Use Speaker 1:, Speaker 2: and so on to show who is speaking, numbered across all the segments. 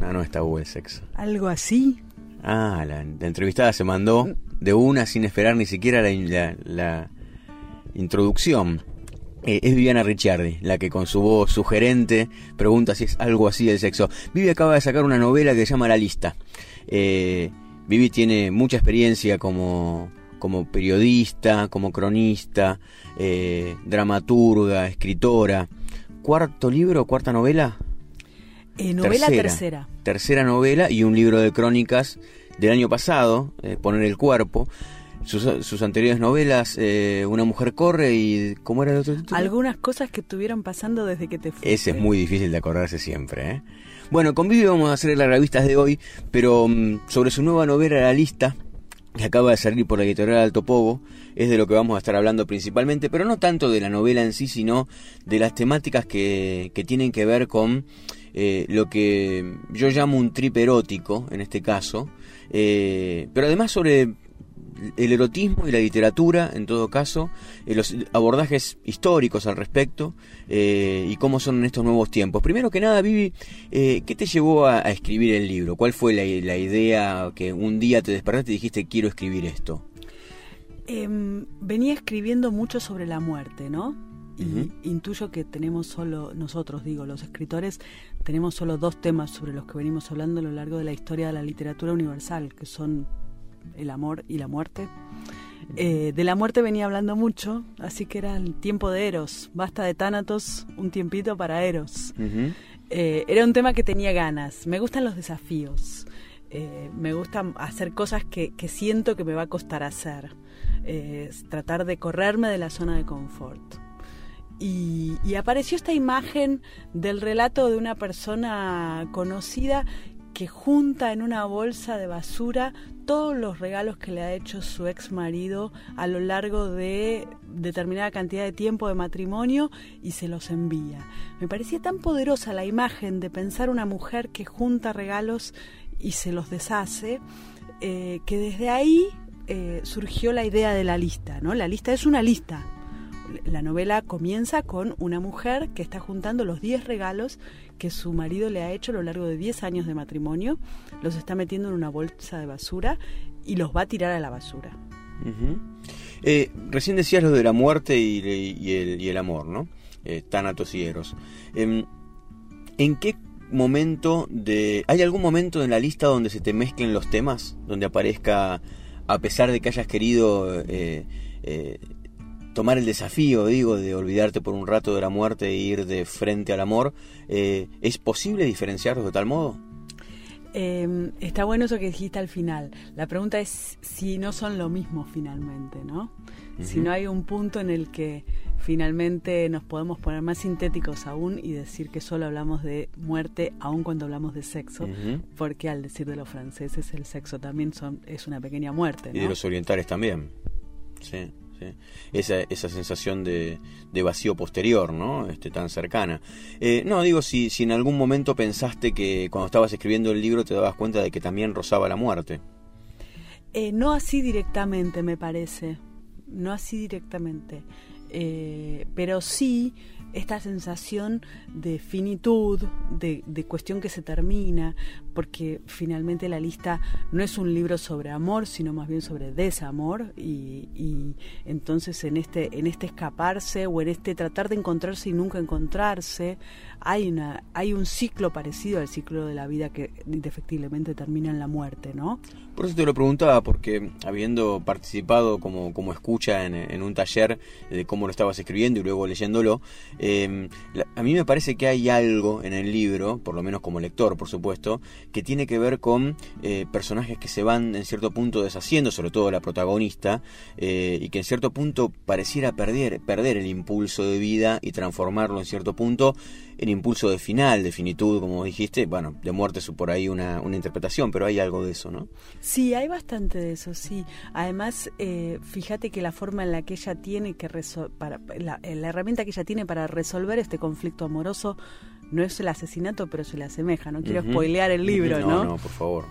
Speaker 1: No, no es tabú el sexo.
Speaker 2: Algo así.
Speaker 1: Ah, la, la entrevistada se mandó de una sin esperar ni siquiera la, la- la introducción. Eh, es Viviana Ricciardi, la que con su voz sugerente pregunta si es algo así el sexo. Vivi acaba de sacar una novela que se llama La Lista. Eh, Vivi tiene mucha experiencia como, como periodista, como cronista, eh, dramaturga, escritora. ¿Cuarto libro, cuarta novela?
Speaker 2: Eh, novela tercera.
Speaker 1: tercera novela y un libro de crónicas del año pasado, eh, Poner el cuerpo. Sus, sus anteriores novelas, eh, Una mujer corre y... ¿Cómo era el otro título?
Speaker 2: Algunas cosas que estuvieron pasando desde que te fuiste.
Speaker 1: Ese es muy difícil de acordarse siempre. ¿eh? Bueno, con Vivi vamos a hacer las revistas de hoy, pero mm, sobre su nueva novela La Lista, que acaba de salir por la editorial Alto Pogo, es de lo que vamos a estar hablando principalmente, pero no tanto de la novela en sí, sino de las temáticas que, que tienen que ver con eh, lo que yo llamo un trip erótico, en este caso, eh, pero además sobre el erotismo y la literatura, en todo caso, eh, los abordajes históricos al respecto y cómo son en estos nuevos tiempos. Primero que nada, Vivi, ¿qué te llevó a, a escribir el libro? ¿Cuál fue la, la idea que un día te despertaste y dijiste quiero escribir esto?
Speaker 2: Em, venía escribiendo mucho sobre la muerte, ¿no? Y intuyo que tenemos solo, nosotros digo, los escritores, tenemos solo dos temas sobre los que venimos hablando a lo largo de la historia de la literatura universal, que son el amor y la muerte. Eh, de la muerte venía hablando mucho, así que era el tiempo de Eros. Basta de Tánatos, un tiempito para Eros. Eh, era un tema que tenía ganas. Me gustan los desafíos. Eh, me gusta hacer cosas que, que siento que me va a costar hacer. Tratar de correrme de la zona de confort. Y, apareció esta imagen del relato de una persona conocida que junta en una bolsa de basura todos los regalos que le ha hecho su ex marido a lo largo de determinada cantidad de tiempo de matrimonio y se los envía. Me parecía tan poderosa la imagen de pensar una mujer que junta regalos y se los deshace, eh, que desde ahí eh, surgió la idea de la lista, ¿no? La lista es una lista. La novela comienza con una mujer que está juntando los 10 regalos que su marido le ha hecho a lo largo de 10 años de matrimonio, los está metiendo en una bolsa de basura y los va a tirar a la basura.
Speaker 1: Eh, recién decías lo de la muerte y, y el, y el amor, ¿no? Eh, Tánatos y Eros. Em, ¿En qué momento de... ¿Hay algún momento en la lista donde se te mezclen los temas? Donde aparezca, a pesar de que hayas querido eh, eh, tomar el desafío, digo, de olvidarte por un rato de la muerte e ir de frente al amor, eh, ¿es posible diferenciarlos de tal modo?
Speaker 2: Eh, está bueno eso que dijiste al final. La pregunta es si no son lo mismo finalmente, ¿no? Si no hay un punto en el que finalmente nos podemos poner más sintéticos aún y decir que solo hablamos de muerte aun cuando hablamos de sexo, porque al decir de los franceses el sexo también son, es una pequeña muerte,
Speaker 1: Y de los orientales también. Sí, sí. Esa, esa sensación de, de vacío posterior, ¿no? Este, tan cercana. Eh, no, digo, si, si en algún momento pensaste que cuando estabas escribiendo el libro te dabas cuenta de que también rozaba la muerte.
Speaker 2: Eh, no así directamente, me parece. No así directamente. Eh, pero sí esta sensación de finitud, de, de cuestión que se termina, porque finalmente la lista no es un libro sobre amor, sino más bien sobre desamor, y, y entonces en este, en este escaparse o en este tratar de encontrarse y nunca encontrarse, hay, una, hay un ciclo parecido al ciclo de la vida que indefectiblemente termina en la muerte, ¿no?
Speaker 1: Por eso te lo preguntaba, porque habiendo participado como, como escucha en, un taller de cómo lo estabas escribiendo y luego leyéndolo, eh, a mí me parece que hay algo en el libro, por lo menos como lector, por supuesto, que tiene que ver con eh, personajes que se van en cierto punto deshaciendo, sobre todo la protagonista, eh, y que en cierto punto pareciera perder, perder el impulso de vida y transformarlo en cierto punto en impulso de final, de finitud, como dijiste, bueno, de muerte es por ahí una, una interpretación, pero hay algo de eso, ¿no?
Speaker 2: Sí, hay bastante de eso, sí. Además, eh, fíjate que la forma en la que ella tiene que para la, la herramienta que ella tiene para resolver este conflicto amoroso no es el asesinato, pero se le asemeja. No quiero spoilear el libro, ¿no?
Speaker 1: No, no, por favor.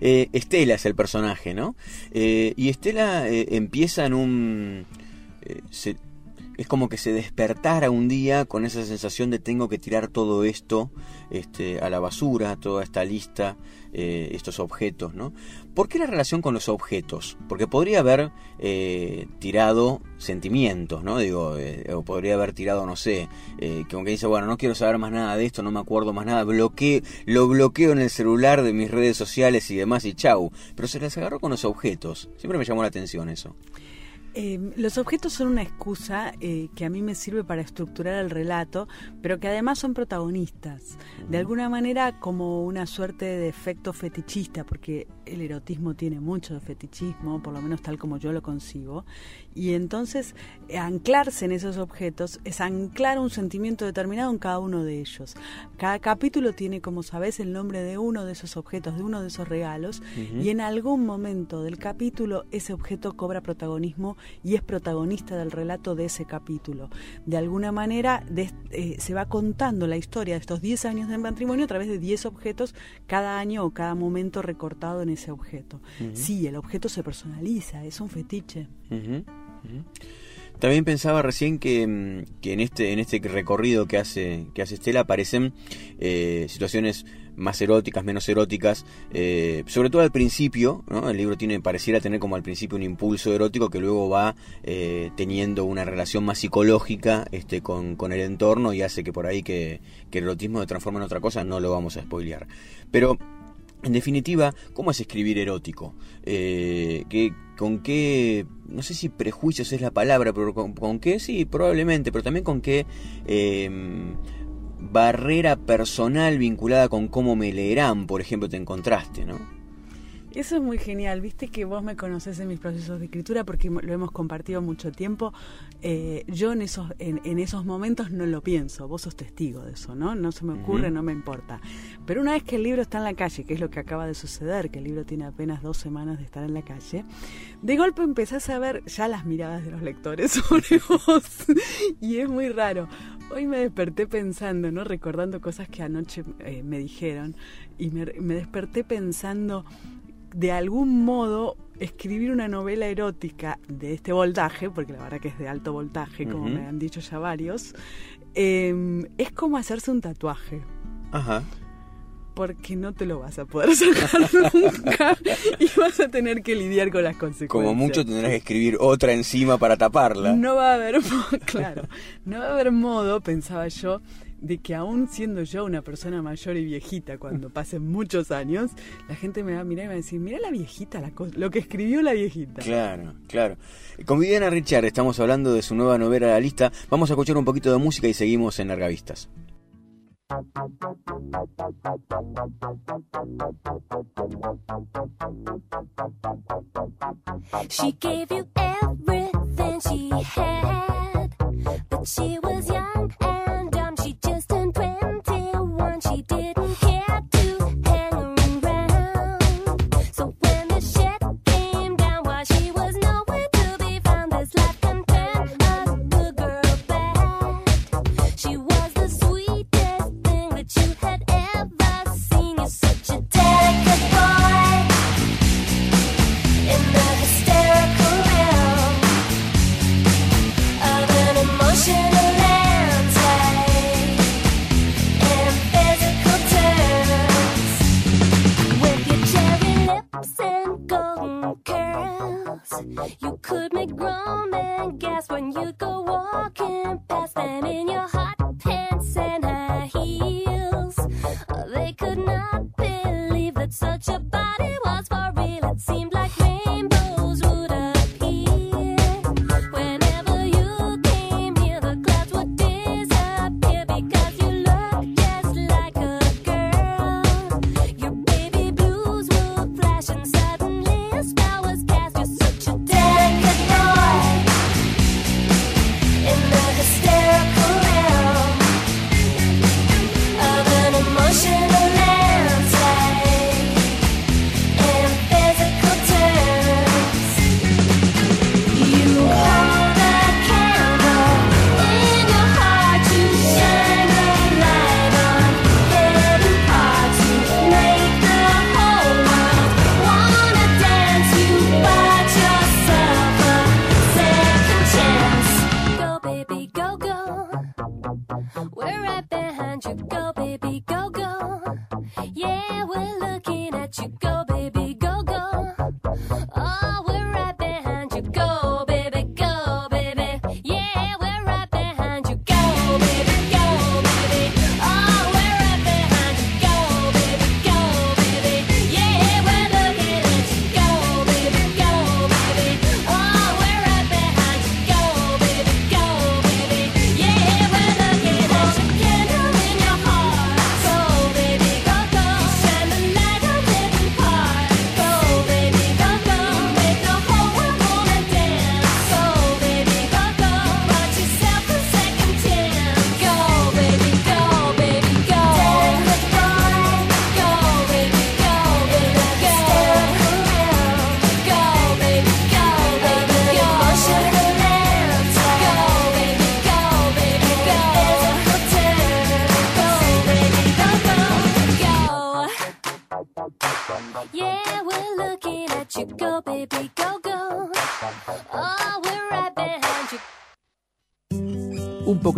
Speaker 1: Eh, Estela es el personaje, ¿no? Eh, y Estela eh, empieza en un... es como que se despertara un día con esa sensación de tengo que tirar todo esto este, a la basura, toda esta lista eh, estos objetos, ¿no? ¿Por qué la relación con los objetos? Porque podría haber eh, tirado sentimientos, ¿no? Digo, eh, o podría haber tirado, no sé, que aunque dice, bueno, no quiero saber más nada de esto, no me acuerdo más nada, bloqueo, lo bloqueo en el celular de mis redes sociales y demás y chau. Pero se las agarró con los objetos. Siempre me llamó la atención eso.
Speaker 2: Eh, los objetos son una excusa eh, que a mí me sirve para estructurar el relato, pero que además son protagonistas. De alguna manera como una suerte de efecto fetichista, porque el erotismo tiene mucho de fetichismo, por lo menos tal como yo lo concibo. Y entonces anclarse en esos objetos es anclar un sentimiento determinado en cada uno de ellos. Cada capítulo tiene, como sabes, el nombre de uno de esos objetos, de uno de esos regalos, y en algún momento del capítulo ese objeto cobra protagonismo y es protagonista del relato de ese capítulo. De alguna manera eh, se va contando la historia de estos 10 años de matrimonio a través de 10 objetos cada año o cada momento recortado en ese objeto. Sí, el objeto se personaliza, es un fetiche.
Speaker 1: También pensaba recién que, mm, que, en este en este recorrido que hace que hace Estela aparecen eh, situaciones más eróticas, menos eróticas, eh, sobre todo al principio, el libro tiene pareciera tener como al principio un impulso erótico que luego va eh, teniendo una relación más psicológica este, con, el entorno y hace que por ahí que, el erotismo se transforme en otra cosa, no lo vamos a spoilear. Pero en definitiva, ¿cómo es escribir erótico? Eh, ¿Con qué, no sé si prejuicios es la palabra, pero con, qué, sí, probablemente, pero también con qué barrera personal vinculada con cómo me leerán, por ejemplo, te encontraste, ¿no?
Speaker 2: Eso es muy genial, viste que vos me conoces en mis procesos de escritura porque lo hemos compartido mucho tiempo. Eh, yo en esos, en, esos momentos no lo pienso, vos sos testigo de eso, ¿no? No se me ocurre, no me importa. Pero una vez que el libro está en la calle, que es lo que acaba de suceder, que el libro tiene apenas dos semanas de estar en la calle, de golpe empezás a ver ya las miradas de los lectores sobre vos. y es muy raro. Hoy me desperté pensando, ¿no? Recordando cosas que anoche eh, me dijeron y me, me desperté pensando de algún modo escribir una novela erótica de este voltaje, porque la verdad que es de alto voltaje, como me han dicho ya varios, em, es como hacerse un tatuaje. Ajá. Porque no te lo vas a poder sacar nunca y vas a tener que lidiar con las consecuencias.
Speaker 1: Como mucho tendrás que escribir otra encima para taparla.
Speaker 2: No va a haber, claro, no va a haber modo, pensaba yo, de que aún siendo yo una persona mayor y viejita, cuando pasen muchos años, la gente me va a mirar y me va a decir, mira la viejita, la lo que escribió la viejita.
Speaker 1: Claro, claro. Con Viviana Richard estamos hablando de su nueva novela La Lista. Vamos a escuchar un poquito de música y seguimos en Largavistas. She gave you everything she had, but she was young
Speaker 3: walking past them in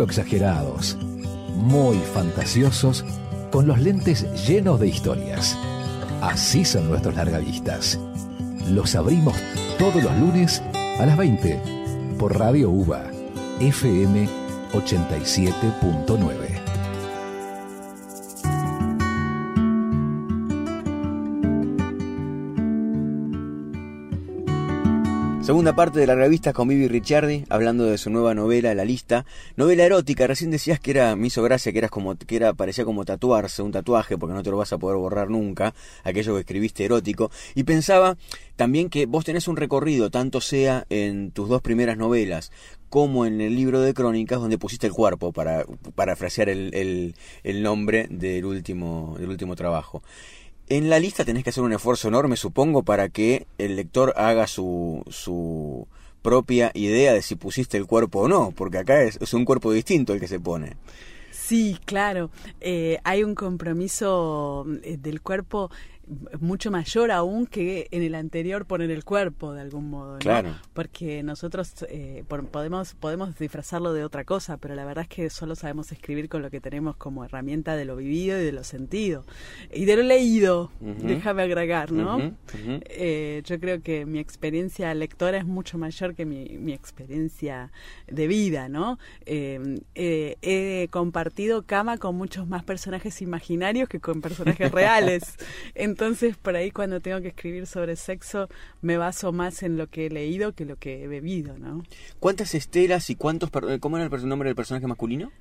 Speaker 4: exagerados, muy fantasiosos, con los lentes llenos de historias. Así son nuestros largavistas. Los abrimos todos los lunes a las 20 por Radio UBA, FM 87.9.
Speaker 1: Segunda parte de la revista con Vivi Ricciardi, hablando de su nueva novela, La Lista. Novela erótica, recién decías que era, me hizo gracia que eras como, que era, parecía como tatuarse, un tatuaje, porque no te lo vas a poder borrar nunca, aquello que escribiste erótico. Y pensaba también que vos tenés un recorrido, tanto sea en tus dos primeras novelas, como en el libro de crónicas, donde pusiste el cuerpo, para parafrasear el, el, el nombre del último, del último trabajo. En la lista tenés que hacer un esfuerzo enorme, supongo, para que el lector haga su, su propia idea de si pusiste el cuerpo o no, porque acá es, es un cuerpo distinto el que se pone.
Speaker 2: Sí, claro. Eh, hay un compromiso eh, del cuerpo mucho mayor aún que en el anterior poner el cuerpo de algún modo, ¿no?
Speaker 1: Claro.
Speaker 2: Porque nosotros eh, podemos podemos disfrazarlo de otra cosa, pero la verdad es que solo sabemos escribir con lo que tenemos como herramienta de lo vivido y de lo sentido y de lo leído. Déjame agregar, ¿no? Eh, yo creo que mi experiencia lectora es mucho mayor que mi, mi experiencia de vida, ¿no? Eh, eh, he compartido cama con muchos más personajes imaginarios que con personajes reales. Entonces, por ahí cuando tengo que escribir sobre sexo, me baso más en lo que he leído que lo que he bebido, ¿no?
Speaker 1: ¿Cuántas estelas y cuántos... per- ¿Cómo era el nombre del personaje masculino?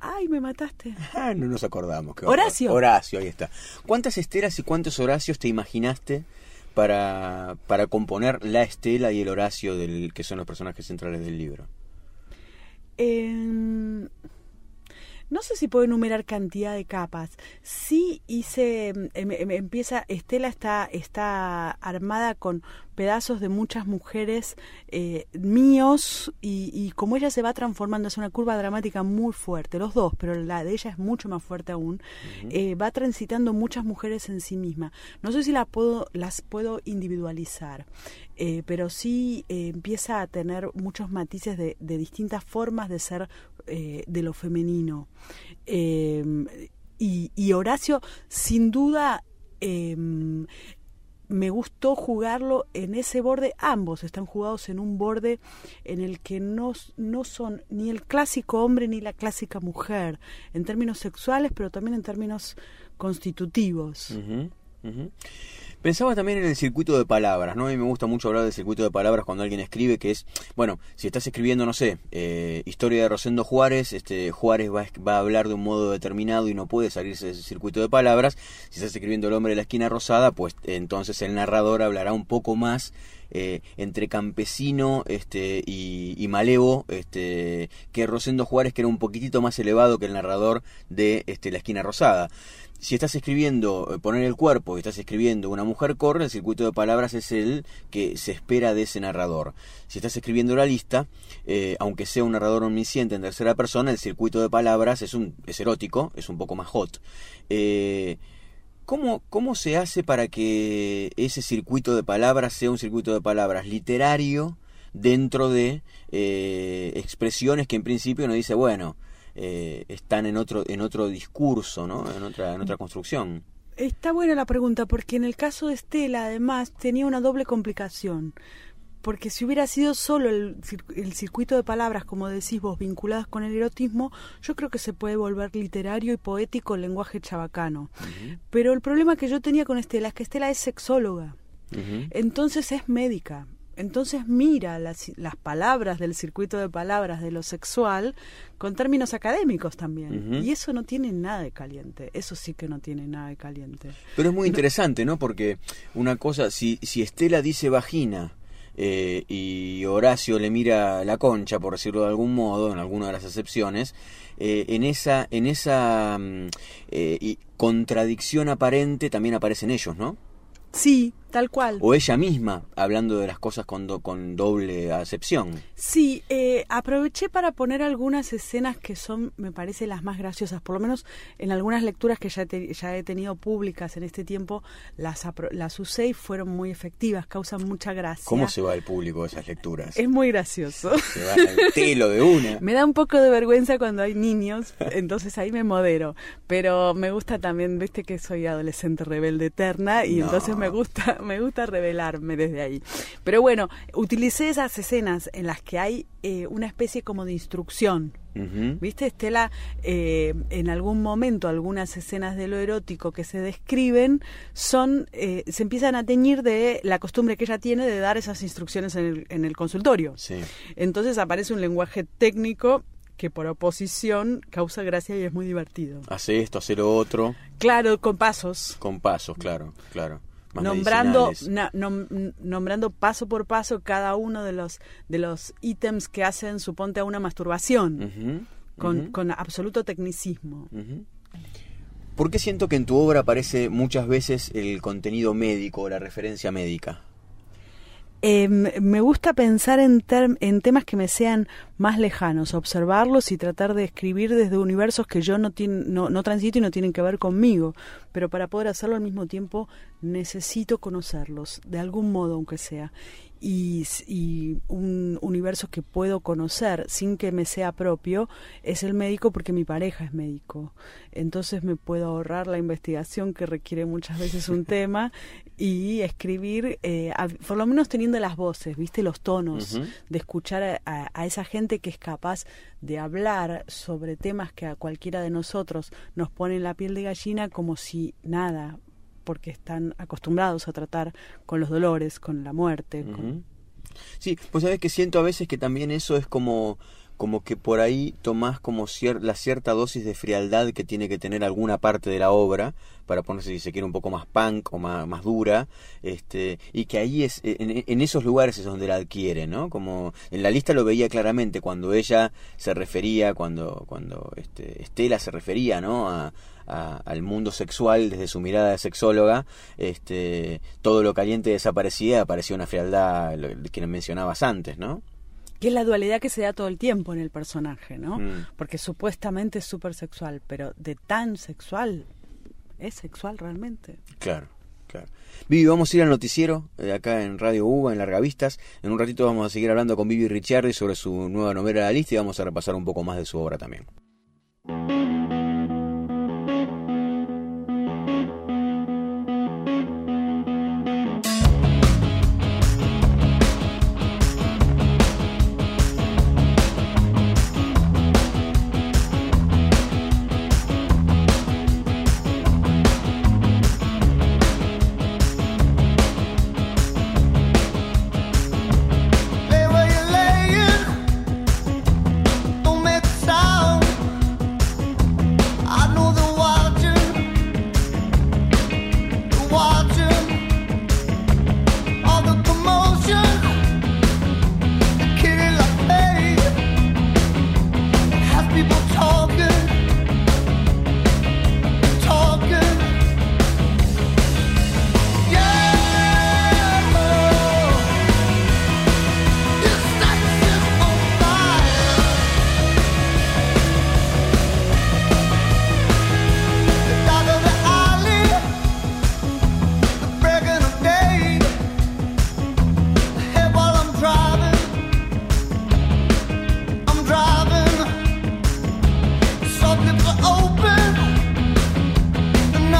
Speaker 2: Ay, me mataste.
Speaker 1: Ah, no nos acordamos.
Speaker 2: Horacio.
Speaker 1: Horacio, ahí está. ¿Cuántas estelas y cuántos Horacios te imaginaste para, para componer la estela y el Horacio del que son los personajes centrales del libro?
Speaker 2: Eh, no sé si puedo enumerar cantidad de capas. Sí hice, em, em, empieza, Estela está, está armada con pedazos de muchas mujeres eh, míos y, y como ella se va transformando, es una curva dramática muy fuerte, los dos, pero la de ella es mucho más fuerte aún, eh, va transitando muchas mujeres en sí misma. No sé si la puedo, las puedo individualizar, eh, pero sí eh, empieza a tener muchos matices de, de distintas formas de ser de lo femenino. Y, y Horacio, sin duda, eh, me gustó jugarlo en ese borde. Ambos están jugados en un borde en el que no, no son ni el clásico hombre ni la clásica mujer, en términos sexuales, pero también en términos constitutivos.
Speaker 1: Pensaba también en el circuito de palabras, ¿no? A mí me gusta mucho hablar del circuito de palabras cuando alguien escribe, que es, bueno, si estás escribiendo, no sé, eh, historia de Rosendo Juárez, este Juárez va, va a hablar de un modo determinado y no puede salirse de ese circuito de palabras. Si estás escribiendo El hombre de la esquina rosada, pues entonces el narrador hablará un poco más eh, entre campesino este, y, malevo este, que Rosendo Juárez, que era un poquitito más elevado que el narrador de este, La esquina rosada si estás escribiendo eh, poner el cuerpo y estás escribiendo una mujer corre, el circuito de palabras es el que se espera de ese narrador. Si estás escribiendo la lista, eh, aunque sea un narrador omnisciente en tercera persona, el circuito de palabras es, un, es erótico, es un poco más hot. Eh, ¿cómo, ¿Cómo se hace para que ese circuito de palabras sea un circuito de palabras literario, dentro de eh, expresiones que en principio uno dice, bueno, eh, están en otro, en otro discurso, ¿no? En otra, en otra construcción.
Speaker 2: Está buena la pregunta, porque en el caso de Estela, además, tenía una doble complicación. Porque si hubiera sido solo el, el circuito de palabras, como decís vos, vinculadas con el erotismo, yo creo que se puede volver literario y poético el lenguaje chabacano. Pero el problema que yo tenía con Estela es que Estela es sexóloga. Entonces es médica. Entonces mira las, las palabras del circuito de palabras de lo sexual con términos académicos también. Y eso no tiene nada de caliente. Eso sí que no tiene nada de caliente.
Speaker 1: Pero es muy interesante, ¿no? Porque una cosa, si, si Estela dice vagina eh, y Horacio le mira la concha, por decirlo de algún modo, en alguna de las excepciones, eh, en esa, en esa mm, eh, y contradicción aparente también aparecen ellos, ¿no?
Speaker 2: Sí, tal cual.
Speaker 1: O ella misma, hablando de las cosas con, do- con doble acepción.
Speaker 2: Sí, eh, aproveché para poner algunas escenas que son, me parece, las más graciosas. Por lo menos en algunas lecturas que ya, te- ya he tenido públicas en este tiempo, las, las usé y fueron muy efectivas, causan mucha gracia.
Speaker 1: ¿Cómo se va el público de esas lecturas?
Speaker 2: Es muy gracioso.
Speaker 1: Se va al telo de una.
Speaker 2: Me da un poco de vergüenza cuando hay niños, entonces ahí me modero. Pero me gusta también, viste que soy adolescente rebelde eterna y
Speaker 1: No.
Speaker 2: entonces me gusta, me gusta revelarme desde ahí. Pero bueno, utilicé esas escenas en las que hay eh, una especie como de instrucción. ¿Viste, Estela? Eh, en algún momento, algunas escenas de lo erótico que se describen son, eh, se empiezan a teñir de la costumbre que ella tiene de dar esas instrucciones en el, en el consultorio.
Speaker 1: Sí.
Speaker 2: Entonces aparece un lenguaje técnico que por oposición causa gracia y es muy divertido.
Speaker 1: Hace esto, hace lo otro,
Speaker 2: Claro, con pasos.
Speaker 1: con pasos, claro, claro.
Speaker 2: Nombrando,
Speaker 1: medicinales.
Speaker 2: na- nom- nombrando paso por paso cada uno de los de los ítems que hacen suponte a una masturbación con, con absoluto tecnicismo.
Speaker 1: ujú. ¿Por qué siento que en tu obra aparece muchas veces el contenido médico, la referencia médica?
Speaker 2: Eh, me gusta pensar en, en temas que me sean más lejanos, observarlos y tratar de escribir desde universos que yo no, no, no transito y no tienen que ver conmigo. Pero para poder hacerlo al mismo tiempo necesito conocerlos, de algún modo aunque sea. Y, un universo que puedo conocer sin que me sea propio es el médico porque mi pareja es médico. Entonces me puedo ahorrar la investigación que requiere muchas veces un tema y escribir, eh, a- por lo menos teniendo las voces, viste los tonos, de escuchar a, a- a esa gente que es capaz de hablar sobre temas que a cualquiera de nosotros nos ponen la piel de gallina como si nada, porque están acostumbrados a tratar con los dolores, con la muerte. con-.
Speaker 1: Sí, pues sabes que siento a veces que también eso es como como que por ahí tomás como cier- la cierta dosis de frialdad que tiene que tener alguna parte de la obra para ponerse si se quiere un poco más punk o más, más dura este y que ahí es en, en esos lugares es donde la adquiere no como en la lista lo veía claramente cuando ella se refería cuando cuando este Estela se refería no a, a- al mundo sexual desde su mirada de sexóloga este todo lo caliente desaparecía aparecía una frialdad lo que mencionabas antes no
Speaker 2: Que es la dualidad que se da todo el tiempo en el personaje, ¿no?
Speaker 1: Mm.
Speaker 2: Porque supuestamente es súper sexual, pero de tan sexual, ¿es sexual realmente?
Speaker 1: Claro, claro. Vivi, vamos a ir al noticiero eh, acá en Radio Uva, en Largavistas. En un ratito vamos a seguir hablando con Vivi Ricciardi sobre su nueva novela La Lista y vamos a repasar un poco más de su obra también.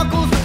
Speaker 4: una cosa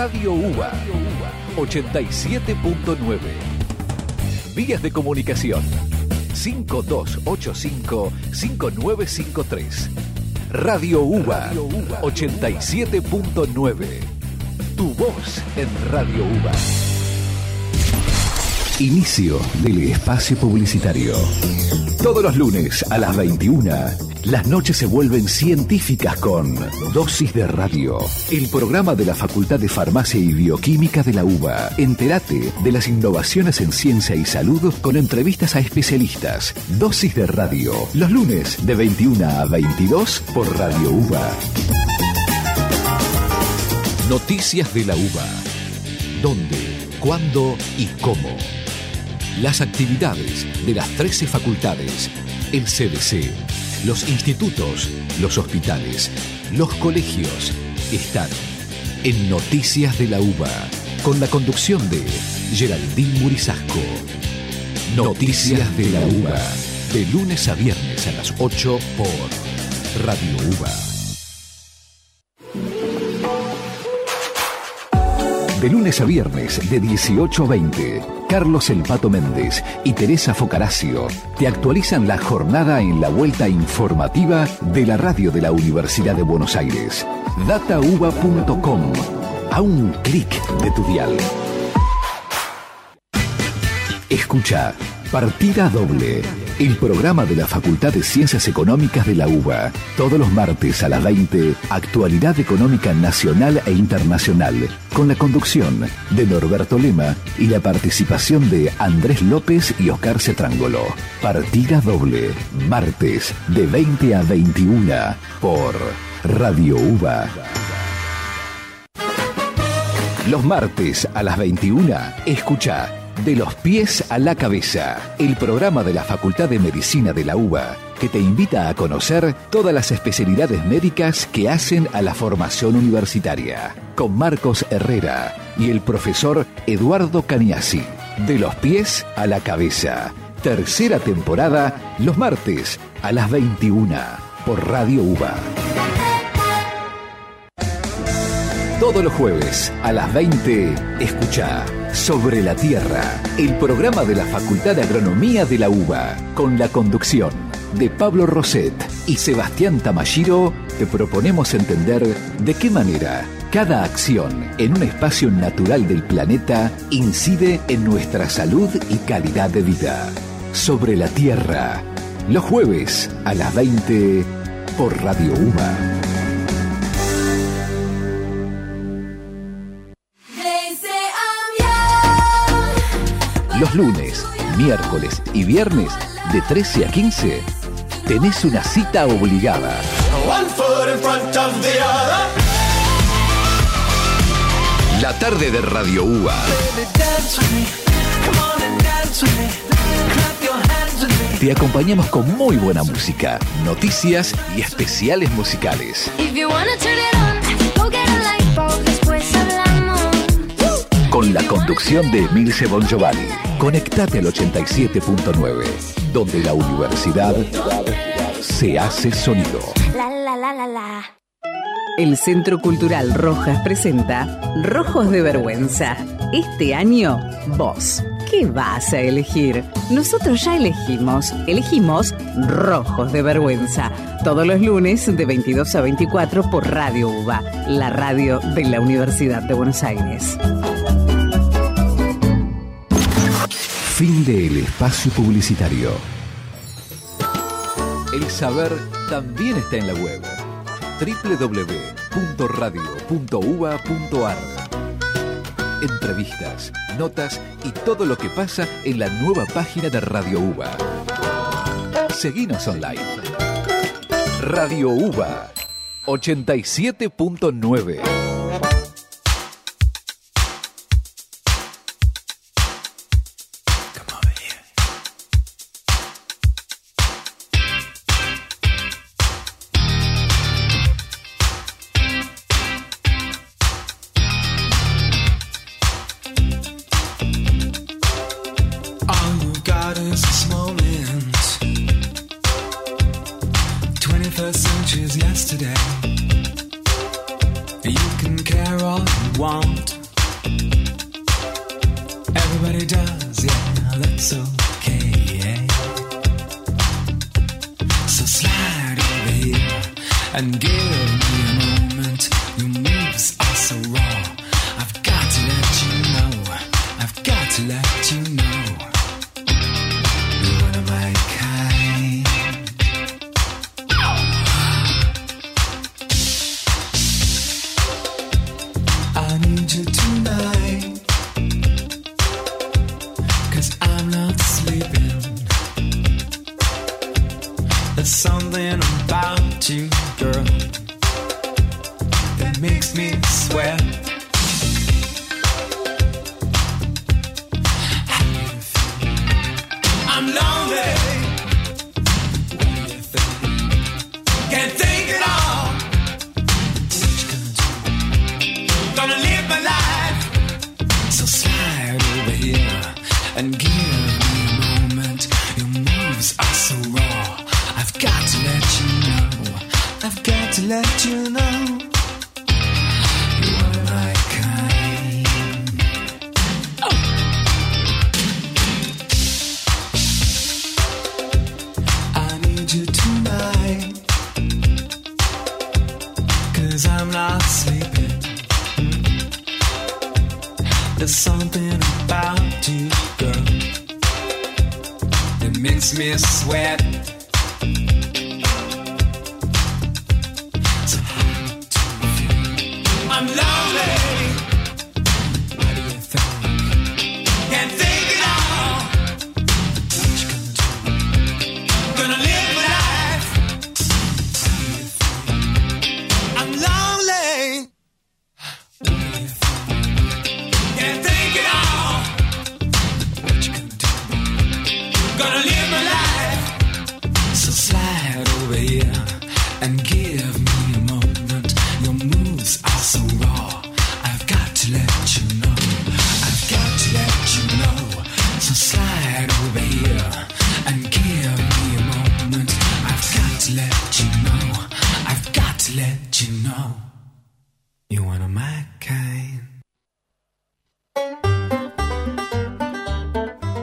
Speaker 4: Radio UBA 87.9. Vías de comunicación 5285-5953. Radio UBA 87.9. Tu voz en Radio UBA. Inicio del espacio publicitario. Todos los lunes a las 21, las noches se vuelven científicas con Dosis de Radio, el programa de la Facultad de Farmacia y Bioquímica de la UBA. Entérate de las innovaciones en ciencia y salud con entrevistas a especialistas. Dosis de Radio, los lunes de 21 a 22 por Radio UBA. Noticias de la UBA. ¿Dónde? ¿Cuándo? ¿Y cómo? las actividades de las 13 facultades, el CDC, los institutos, los hospitales, los colegios están en Noticias de la UBA con la conducción de Geraldine Murizasco. Noticias de la UBA, de lunes a viernes a las 8 por Radio UBA. De lunes a viernes de 18 a 20, Carlos El Pato Méndez y Teresa Focaracio te actualizan la jornada en la vuelta informativa de la radio de la Universidad de Buenos Aires. datauba.com. A un clic de tu dial. Escucha Partida Doble, el programa de la Facultad de Ciencias Económicas de la UBA. Todos los martes a las 20, actualidad económica nacional e internacional, con la conducción de Norberto Lema y la participación de Andrés López y Oscar Cetrangolo. Partida Doble, martes de 20 a 21 por Radio UBA. Los martes a las 21, escucha De los pies a la cabeza, el programa de la Facultad de Medicina de la UBA, que te invita a conocer todas las especialidades médicas que hacen a la formación universitaria, con Marcos Herrera y el profesor Eduardo Caniasi. De los pies a la cabeza, tercera temporada, los martes a las 21, por Radio UBA. Todos los jueves a las 20, escucha Sobre la Tierra, el programa de la Facultad de Agronomía de la UBA, con la conducción de Pablo Roset y Sebastián Tamashiro, te proponemos entender de qué manera cada acción en un espacio natural del planeta incide en nuestra salud y calidad de vida. Sobre la Tierra, los jueves a las 20 por Radio UBA. Los lunes, miércoles y viernes de 13 a 15 tenés una cita obligada. La tarde de Radio UBA. Te acompañamos con muy buena música, noticias y especiales musicales. Con la conducción de Emilce Bongiovanni. Conectate al 87.9, donde la universidad se hace sonido.
Speaker 3: La la la la la.
Speaker 5: El Centro Cultural Rojas presenta Rojos de Vergüenza. Este año, vos. ¿Qué vas a elegir? Nosotros ya elegimos. Elegimos Rojos de Vergüenza. Todos los lunes de 22 a 24 por Radio UBA, la radio de la Universidad de Buenos Aires.
Speaker 4: Fin del espacio publicitario. El saber también está en la web www.radio.uba.ar Entrevistas, notas y todo lo que pasa en la nueva página de Radio UBA. Seguinos online. Radio UBA 87.9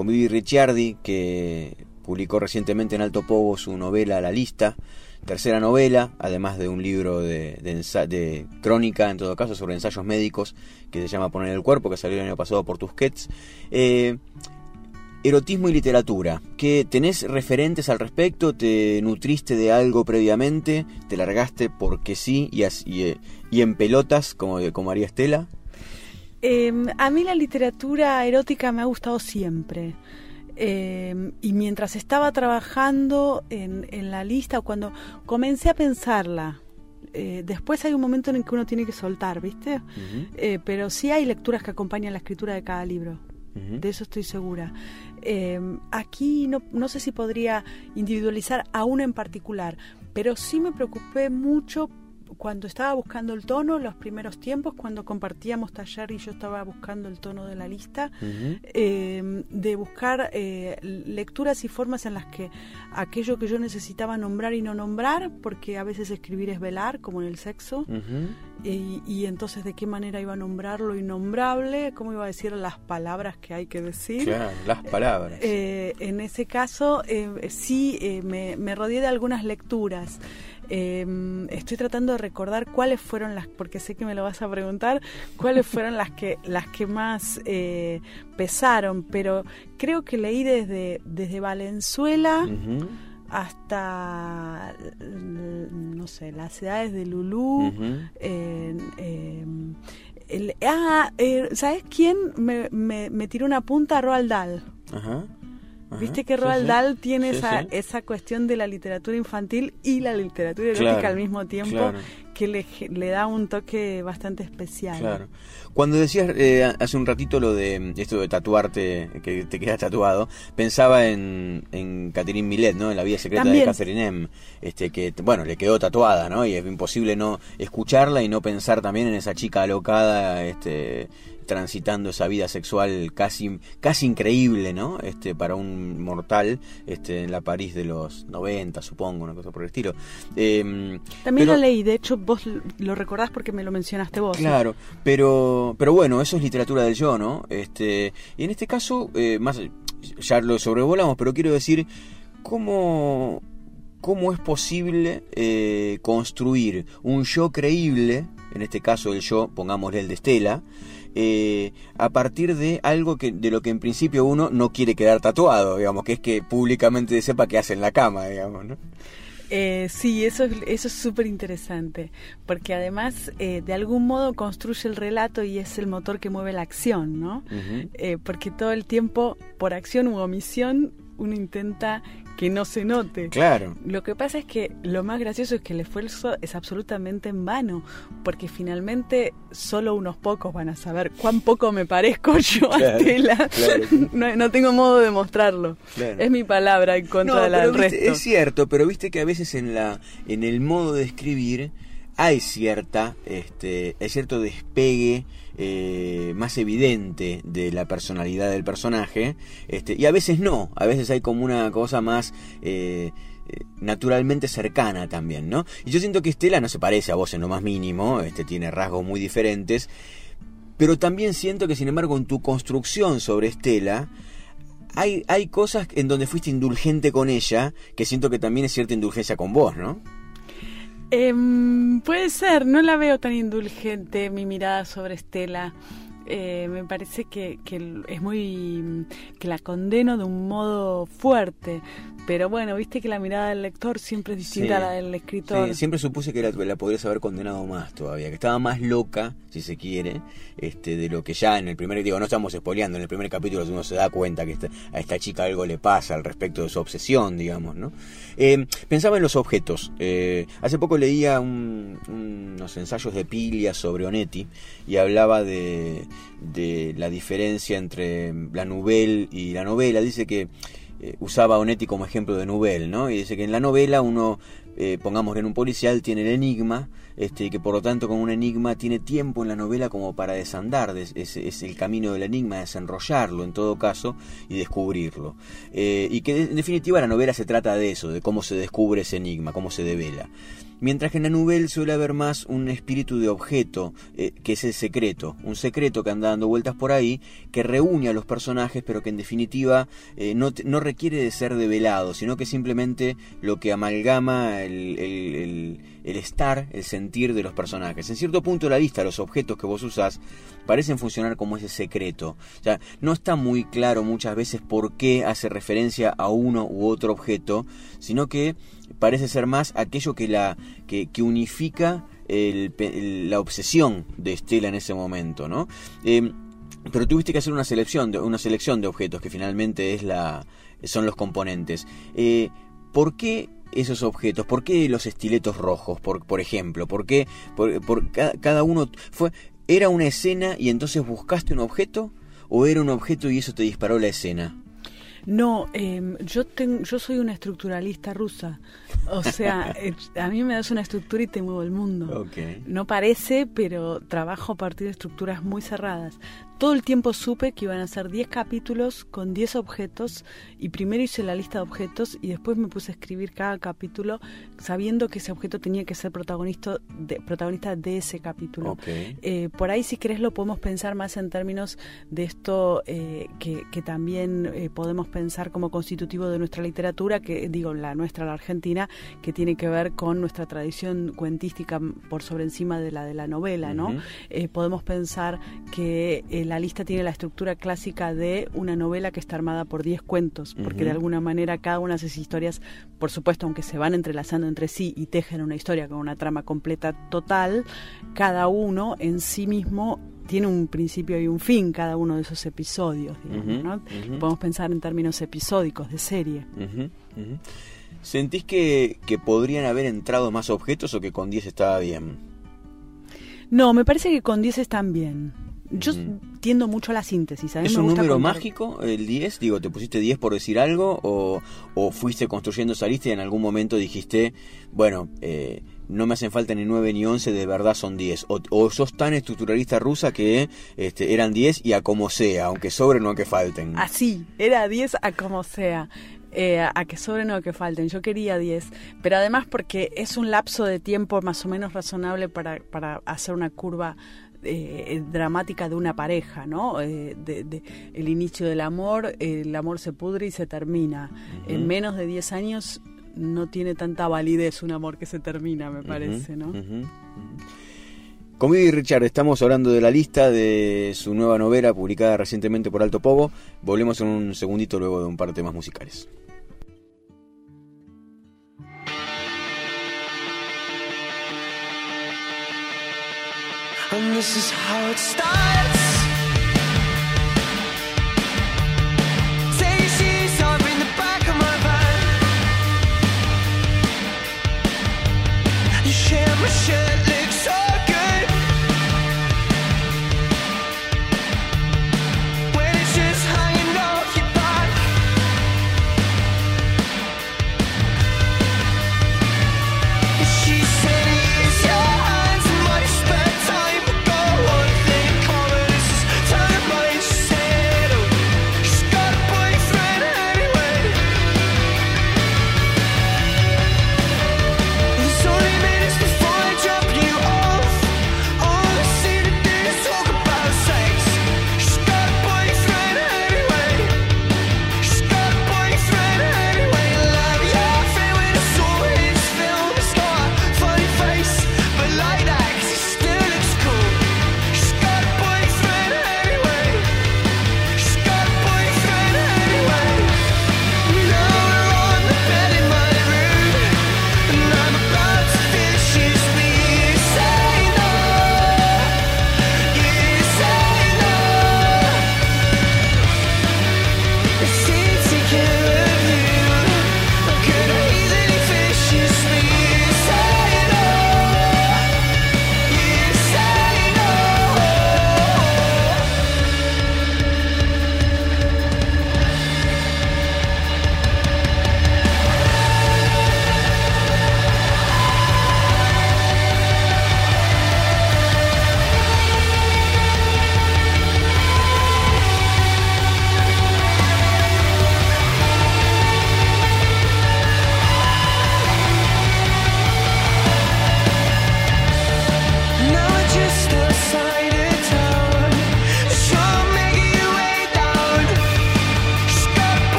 Speaker 4: con
Speaker 1: Vivi Ricciardi, que publicó recientemente en Alto Pogo su novela La Lista, tercera novela, además de un libro de, de crónica, en todo caso, sobre ensayos médicos, que se llama Poner el Cuerpo, que salió el año pasado por Tusquets. Eh, Erotismo y literatura. ¿Qué, ¿Tenés referentes al respecto? ¿Te nutriste de algo previamente? ¿Te largaste porque sí y, as- y, eh, y en pelotas como, como haría Estela?
Speaker 2: Eh, a mí la literatura erótica me ha gustado siempre. Eh, y mientras estaba trabajando en, en la lista, o cuando comencé a pensarla, eh, después hay un momento en el que uno tiene que soltar, ¿viste? Eh, pero sí hay lecturas que acompañan la escritura de cada libro. De eso estoy segura. Eh, aquí no, no sé si podría individualizar a uno en particular, pero sí me preocupé mucho cuando estaba buscando el tono, los primeros tiempos, cuando compartíamos taller y yo estaba buscando el tono de la lista, eh, de buscar eh, lecturas y formas en las que aquello que yo necesitaba nombrar y no nombrar, porque a veces escribir es velar, como en el sexo, y, y entonces de qué manera iba a nombrar lo innombrable, cómo iba a decir las palabras que hay que decir.
Speaker 1: Claro, las palabras.
Speaker 2: Eh, en ese caso, sí, me, me rodeé de algunas lecturas. Eh, estoy tratando de recordar cuáles fueron las, porque sé que me lo vas a preguntar, cuáles fueron las que, las que más eh, pesaron, pero creo que leí desde, desde Valenzuela hasta, mm, no sé, las ciudades de Lulú. Eh, eh, el- ah, eh, ¿sabes quién me, me, me tiró una punta? Roald Dahl.
Speaker 1: Ajá. Ajá.
Speaker 2: Viste que Roald
Speaker 1: sí.
Speaker 2: Dahl tiene
Speaker 1: Sí,
Speaker 2: esa,
Speaker 1: sí.
Speaker 2: esa cuestión de la literatura infantil y la literatura erótica
Speaker 1: Claro,
Speaker 2: al mismo tiempo,
Speaker 1: claro.
Speaker 2: Que le, le da un toque bastante especial.
Speaker 1: Claro. Cuando decías eh, hace un ratito lo de esto de tatuarte, que te quedas tatuado, pensaba en, en Catherine Millet, ¿no? En la vida secreta
Speaker 2: También.
Speaker 1: de Catherine M. Este, que, bueno, le quedó tatuada, ¿no? Y es imposible no escucharla y no pensar también en esa chica alocada, este transitando esa vida sexual casi casi increíble, ¿no? Este para un mortal, este en la París de los 90, supongo, una cosa por el estilo. Em,
Speaker 2: También
Speaker 1: pero-
Speaker 2: lo leí, de hecho vos lo recordás porque me lo mencionaste vos.
Speaker 1: Claro, pero, pero bueno, eso es literatura del yo, ¿no? Este, y en este caso, eh, más, ya lo sobrevolamos, pero quiero decir, ¿cómo, cómo es posible eh, construir un yo creíble, en este caso el yo, pongámosle el de Estela, eh, a partir de algo que de lo que en principio uno no quiere quedar tatuado, digamos, que es que públicamente sepa qué hace en la cama, digamos, ¿no?
Speaker 2: Eh, sí, eso es eso es súper interesante, porque además eh, de algún modo construye el relato y es el motor que mueve la acción, ¿no? Eh, porque todo el tiempo, por acción u omisión, uno intenta que no se note.
Speaker 1: Claro.
Speaker 2: Lo que pasa es que lo más gracioso es que el esfuerzo es absolutamente en vano, porque finalmente solo unos pocos van a saber cuán poco me parezco yo a Estela.
Speaker 1: claro.
Speaker 2: No, no tengo modo de mostrarlo.
Speaker 1: Claro.
Speaker 2: Es mi palabra en contra
Speaker 1: No,
Speaker 2: de la del
Speaker 1: viste,
Speaker 2: resto.
Speaker 1: Es cierto, pero viste que a veces en la en el modo de escribir hay cierta este hay cierto despegue eh, más evidente de la personalidad del personaje este y a veces no a veces hay como una cosa más eh, eh, naturalmente cercana también no y yo siento que Estela no se parece a vos en lo más mínimo este tiene rasgos muy diferentes pero también siento que sin embargo en tu construcción sobre Estela hay, hay cosas en donde fuiste indulgente con ella, que siento que también es cierta indulgencia con vos, ¿no?
Speaker 2: Em, puede ser, no la veo tan indulgente mi mirada sobre Estela. Eh, me parece que, que es muy. que la condeno de un modo fuerte. Pero bueno, viste que la mirada del lector siempre es distinta
Speaker 1: Sí.
Speaker 2: a la del escritor.
Speaker 1: Sí, siempre supuse que la, la podrías haber condenado más todavía, que estaba más loca, si se quiere, este, de lo que ya en el primer, digo, no estamos spoileando, en el primer capítulo uno se da cuenta que esta- a esta chica algo le pasa al respecto de su obsesión, digamos, ¿no? Eh, pensaba en los objetos. Eh, hace poco leía un- unos ensayos de Pilia sobre Onetti y hablaba de, de la diferencia entre la nouvelle y la novela. Dice que eh, usaba Onetti como ejemplo de nouvelle, ¿no? Y dice que en la novela uno, eh, pongamos en un policial, tiene el enigma, este, y que por lo tanto con un enigma tiene tiempo en la novela como para desandar, des- es, es el camino del enigma, desenrollarlo en todo caso y descubrirlo. Eh, y que en definitiva la novela se trata de eso, de cómo se descubre ese enigma, cómo se devela. Mientras que en la novela suele haber más un espíritu de objeto, eh, que es el secreto, un secreto que anda dando vueltas por ahí, que reúne a los personajes, pero que en definitiva eh, no, no requiere de ser develado, sino que simplemente lo que amalgama el, el- el- el estar, el sentir de los personajes. En cierto punto de la lista, los objetos que vos usás parecen funcionar como ese secreto. O no está muy claro muchas veces por qué hace referencia a uno u otro objeto, sino que parece ser más aquello que la que, que unifica la obsesión de Estela en ese momento, ¿no? Eh, pero tuviste que hacer una selección de una selección de objetos que finalmente es la son los componentes. Eh, ¿Por qué esos objetos? ¿Por qué los estiletos rojos, por, por ejemplo? ¿Por qué por, por ca- cada uno fue era una escena y entonces buscaste un objeto o era un objeto y eso te disparó la escena?
Speaker 2: No, em, yo tengo, yo soy una estructuralista rusa. O sea, eh, a mí me das una estructura y te muevo el mundo. No parece, pero trabajo a partir de estructuras muy cerradas. Todo el tiempo supe que iban a ser 10 capítulos con 10 objetos y primero hice la lista de objetos y después me puse a escribir cada capítulo sabiendo que ese objeto tenía que ser protagonista de, protagonista de ese capítulo. Eh, por ahí, si querés, lo podemos pensar más en términos de esto eh, que, que también eh, podemos pensar como constitutivo de nuestra literatura, que digo, la nuestra, la argentina, que tiene que ver con nuestra tradición cuentística por sobre encima de la de la novela, ¿no? Podemos pensar que eh, la lista tiene la estructura clásica de una novela que está armada por 10 cuentos, porque de alguna manera cada una de esas historias, por supuesto, aunque se van entrelazando entre sí y tejen una historia con una trama completa total, cada uno en sí mismo tiene un principio y un fin, cada uno de esos episodios, digamos, ¿no? Podemos pensar en términos episódicos de serie.
Speaker 1: ¿Sentís que, que podrían haber entrado más objetos o que con 10 estaba bien?
Speaker 2: No, me parece que con 10 están bien. Yo tiendo mucho a la síntesis. A mí
Speaker 1: ¿Es
Speaker 2: me
Speaker 1: un
Speaker 2: gusta
Speaker 1: número
Speaker 2: contar-
Speaker 1: mágico el 10? Digo, ¿te pusiste 10 por decir algo? ¿O, o fuiste construyendo esa lista y en algún momento dijiste, bueno, eh, no me hacen falta ni 9 ni 11, de verdad son 10? ¿O, o sos tan estructuralista rusa que este, eran 10 y a como sea, aunque sobren o aunque falten?
Speaker 2: Así, era 10 a como sea. eh, a que sobren o a que falten. Yo quería 10, pero además porque es un lapso de tiempo más o menos razonable para, para hacer una curva eh, dramática de una pareja, ¿no? Eh, de, de- el inicio del amor, el amor se pudre y se termina. En menos de 10 años no tiene tanta validez un amor que se termina, me parece, ¿no?
Speaker 1: Con Vivi y Richard estamos hablando de la lista de su nueva novela publicada recientemente por Alto Pogo. Volvemos en un segundito luego de un par de temas musicales.
Speaker 6: And this is how it starts.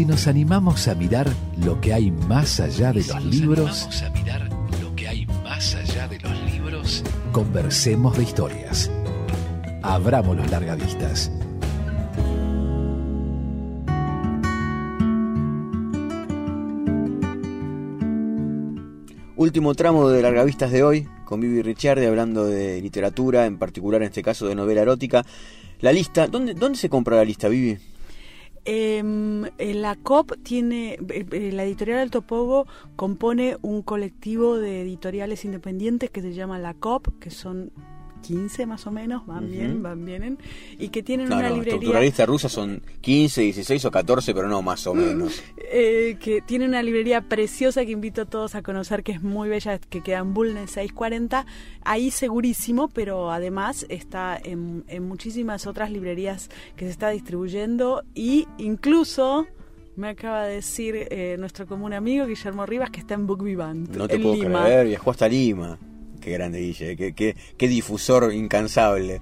Speaker 4: Si nos animamos a mirar lo que hay más allá de los libros,
Speaker 7: a mirar lo que hay más allá de los libros.
Speaker 4: conversemos de historias. Abramos los largavistas.
Speaker 1: Último tramo de Largavistas de hoy, con Vivi Ricciardi hablando de literatura, en particular en este caso de novela erótica. La lista, ¿dónde, dónde se compra la lista, Vivi?
Speaker 2: Em, eh, la COP tiene, eh, eh, la editorial Alto Pogo compone un colectivo de editoriales independientes que se llama la COP, que son 15 más o menos, van bien, van bien, y que tienen
Speaker 1: No,
Speaker 2: una
Speaker 1: no,
Speaker 2: librería
Speaker 1: estructuralistas rusas son 15, 16 o 14, pero no, más o menos.
Speaker 2: eh, que tiene una librería preciosa que invito a todos a conocer, que es muy bella, que queda en Bulnes 640, ahí segurísimo, pero además está en, en muchísimas otras librerías que se está distribuyendo y incluso me acaba de decir eh, nuestro común amigo Guillermo Rivas que está en Book Vivant,
Speaker 1: No te
Speaker 2: en
Speaker 1: puedo
Speaker 2: Lima.
Speaker 1: creer, viajó hasta Lima. Qué grande Guille, qué, qué, qué difusor incansable.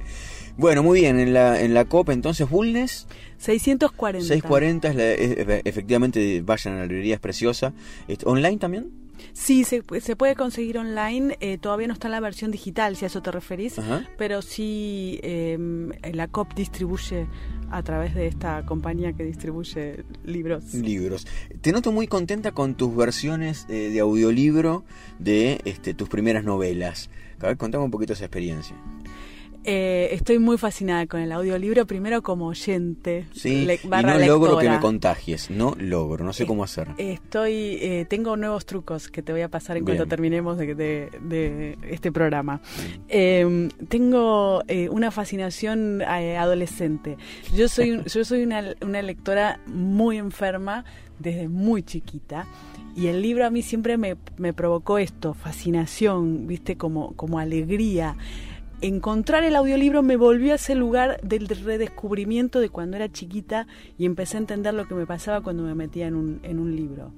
Speaker 1: Bueno, muy bien, en la, en la COP entonces Bulnes,
Speaker 2: 640.
Speaker 1: 640, es la- es- efectivamente vayan a la librería, es preciosa. Este, ¿Online también?
Speaker 2: Sí, se, se puede conseguir online, eh, todavía no está en la versión digital, si a eso te referís,
Speaker 1: Ajá.
Speaker 2: pero sí eh, la COP distribuye a través de esta compañía que distribuye libros.
Speaker 1: Libros. Te noto muy contenta con tus versiones eh, de audiolibro de este, tus primeras novelas. A ver, contame un poquito esa experiencia.
Speaker 2: Eh, estoy muy fascinada con el audiolibro, primero como oyente,
Speaker 1: Sí,
Speaker 2: le-
Speaker 1: y no logro que me contagies, no logro, no sé cómo hacer.
Speaker 2: Estoy, eh, tengo nuevos trucos que te voy a pasar en
Speaker 1: Bien.
Speaker 2: cuanto terminemos de, de- de este programa. Eh, tengo eh, una fascinación eh, adolescente. Yo soy, yo soy una, una lectora muy enferma desde muy chiquita. Y el libro a mí siempre me, me provocó esto, fascinación, viste, como, como alegría. Encontrar el audiolibro me volvió a ese lugar del redescubrimiento de cuando era chiquita y empecé a entender lo que me pasaba cuando me metía en un, en un libro.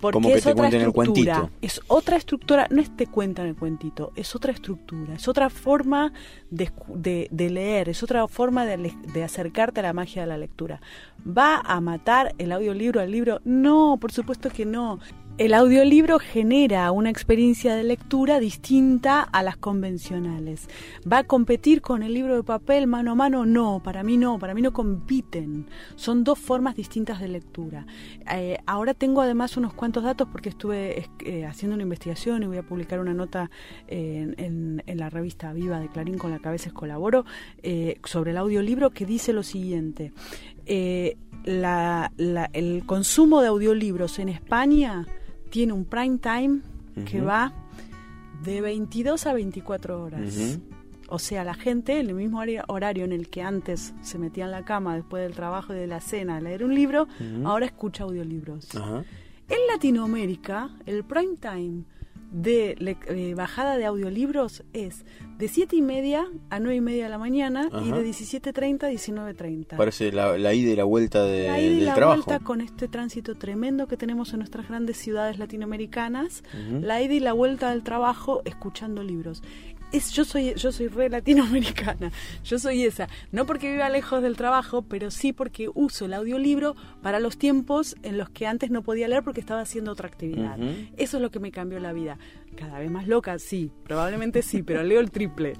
Speaker 2: Porque
Speaker 1: Como que
Speaker 2: es
Speaker 1: te
Speaker 2: otra
Speaker 1: cuenten el
Speaker 2: estructura.
Speaker 1: cuentito.
Speaker 2: Es otra estructura, no es te cuentan el cuentito, es otra estructura, es otra forma de, escu- de- de leer, es otra forma de, de acercarte a la magia de la lectura. ¿Va a matar el audiolibro al libro? No, por supuesto que no. El audiolibro genera una experiencia de lectura distinta a las convencionales. ¿Va a competir con el libro de papel mano a mano? No, para mí no, para mí no compiten. Son dos formas distintas de lectura. Eh, ahora tengo además unos cuantos datos porque estuve es- eh, haciendo una investigación y voy a publicar una nota eh, en, en- la revista Viva de Clarín con la que a veces colaboro sobre el audiolibro que dice lo siguiente. La- la- el consumo de audiolibros en España tiene un prime time que va de 22 a 24 horas. O sea, la gente, en el mismo horario en el que antes se metía en la cama después del trabajo y de la cena a leer un libro, ahora escucha audiolibros. En Latinoamérica, el prime time de le- eh, bajada de audiolibros es de 7 y media a 9 y media de la mañana y de 17.30 a 19.30.
Speaker 1: Parece la, la ida y la vuelta de-
Speaker 2: La ida y
Speaker 1: del
Speaker 2: la
Speaker 1: trabajo.
Speaker 2: vuelta con este tránsito tremendo que tenemos en nuestras grandes ciudades latinoamericanas, la ida y la vuelta del trabajo escuchando libros. Es, yo soy yo soy re latinoamericana, yo soy esa, no porque viva lejos del trabajo, pero sí porque uso el audiolibro para los tiempos en los que antes no podía leer porque estaba haciendo otra actividad.
Speaker 1: Ujú.
Speaker 2: Eso es lo que me cambió la vida. Cada vez más loca, sí, probablemente sí, pero leo el triple.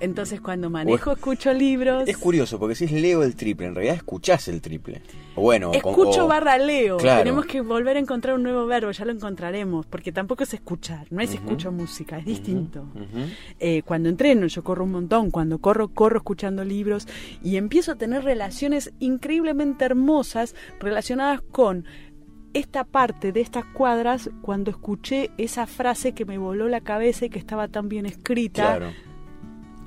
Speaker 2: Entonces cuando manejo, escucho libros.
Speaker 1: Es curioso, porque si es leo el triple, en realidad escuchás el triple. O bueno,
Speaker 2: Escucho
Speaker 1: o-
Speaker 2: barra leo.
Speaker 1: Claro.
Speaker 2: Tenemos que volver a encontrar un nuevo verbo, ya lo encontraremos, porque tampoco es escuchar, no es escucho música, es distinto. Eh, cuando entreno, yo corro un montón, cuando corro, corro escuchando libros y empiezo a tener relaciones increíblemente hermosas relacionadas con esta parte de estas cuadras cuando escuché esa frase que me voló la cabeza y que estaba tan bien escrita.
Speaker 1: Claro,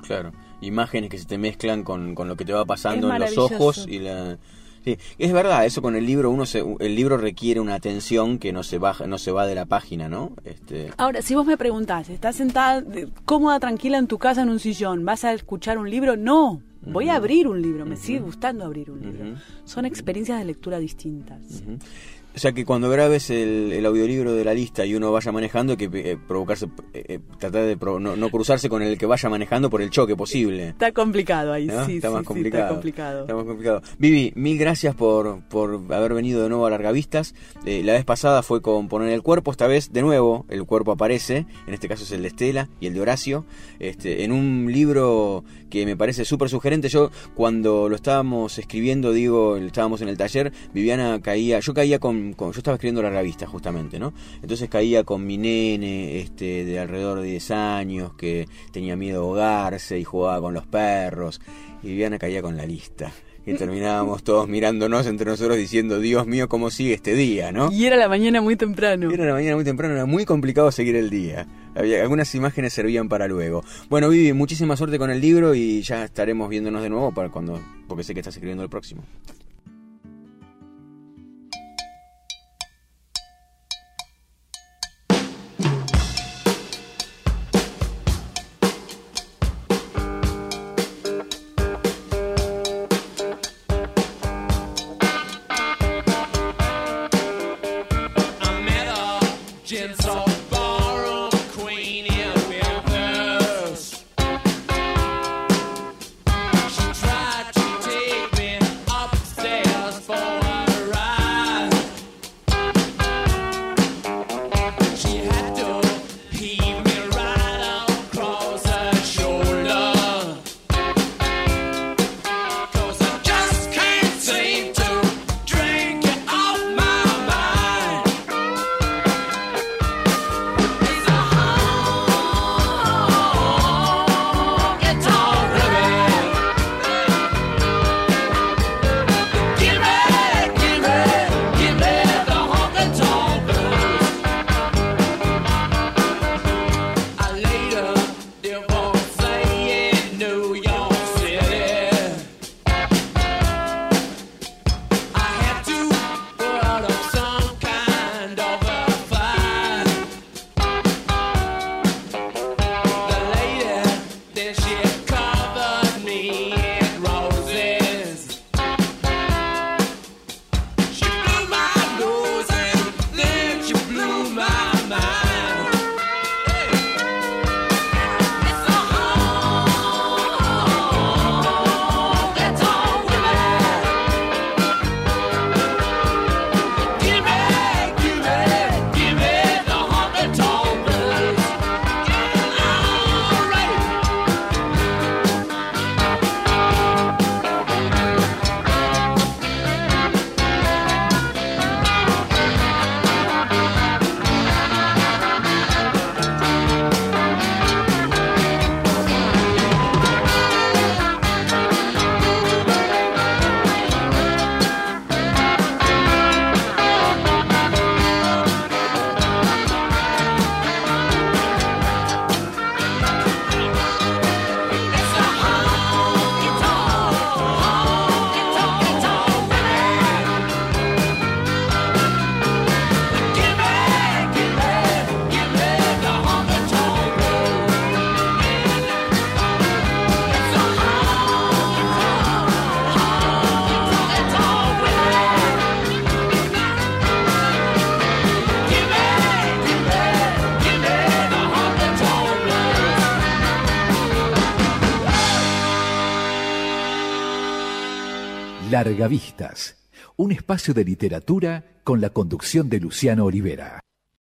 Speaker 1: claro. Imágenes que se te mezclan con, con lo que te va pasando en los ojos y la... Sí, es verdad, eso con el libro, uno se, el libro requiere una atención que no se baja, no se va de la página, ¿no? Este,
Speaker 2: Ahora, si vos me preguntás, ¿estás sentada cómoda, tranquila en tu casa en un sillón? ¿Vas a escuchar un libro? No, voy a abrir un libro, me sigue gustando abrir un libro. Son experiencias de lectura distintas.
Speaker 1: O sea que cuando grabes el, el audiolibro de la lista y uno vaya manejando, que eh, provocarse, eh, eh, tratar de pro- no, no cruzarse con el que vaya manejando por el choque posible.
Speaker 2: Está complicado ahí,
Speaker 1: ¿no?
Speaker 2: sí,
Speaker 1: está
Speaker 2: sí,
Speaker 1: más
Speaker 2: sí,
Speaker 1: complicado.
Speaker 2: está complicado.
Speaker 1: Está más complicado. Vivi, mil gracias por, por haber venido de nuevo a Largavistas. Eh, la vez pasada fue con Poner el Cuerpo, esta vez de nuevo el cuerpo aparece, en este caso es el de Estela y el de Horacio, este, en un libro que me parece súper sugerente. Yo cuando lo estábamos escribiendo, digo, estábamos en el taller, Viviana caía, yo caía con, con- yo estaba escribiendo la revista justamente, ¿no? Entonces caía con mi nene, este, de alrededor de 10 años, que tenía miedo a ahogarse y jugaba con los perros, y Viviana caía con la lista. Y terminábamos todos mirándonos entre nosotros diciendo, Dios mío, ¿cómo sigue este día, no?
Speaker 2: Y era la mañana muy temprano.
Speaker 1: Era la mañana muy temprano, era muy complicado seguir el día.
Speaker 8: Algunas imágenes servían para luego. Bueno, Vivi, muchísima suerte con el libro y ya estaremos viéndonos de nuevo para cuando, porque sé que estás escribiendo el próximo.
Speaker 4: Un espacio de literatura con la conducción de Luciano Olivera.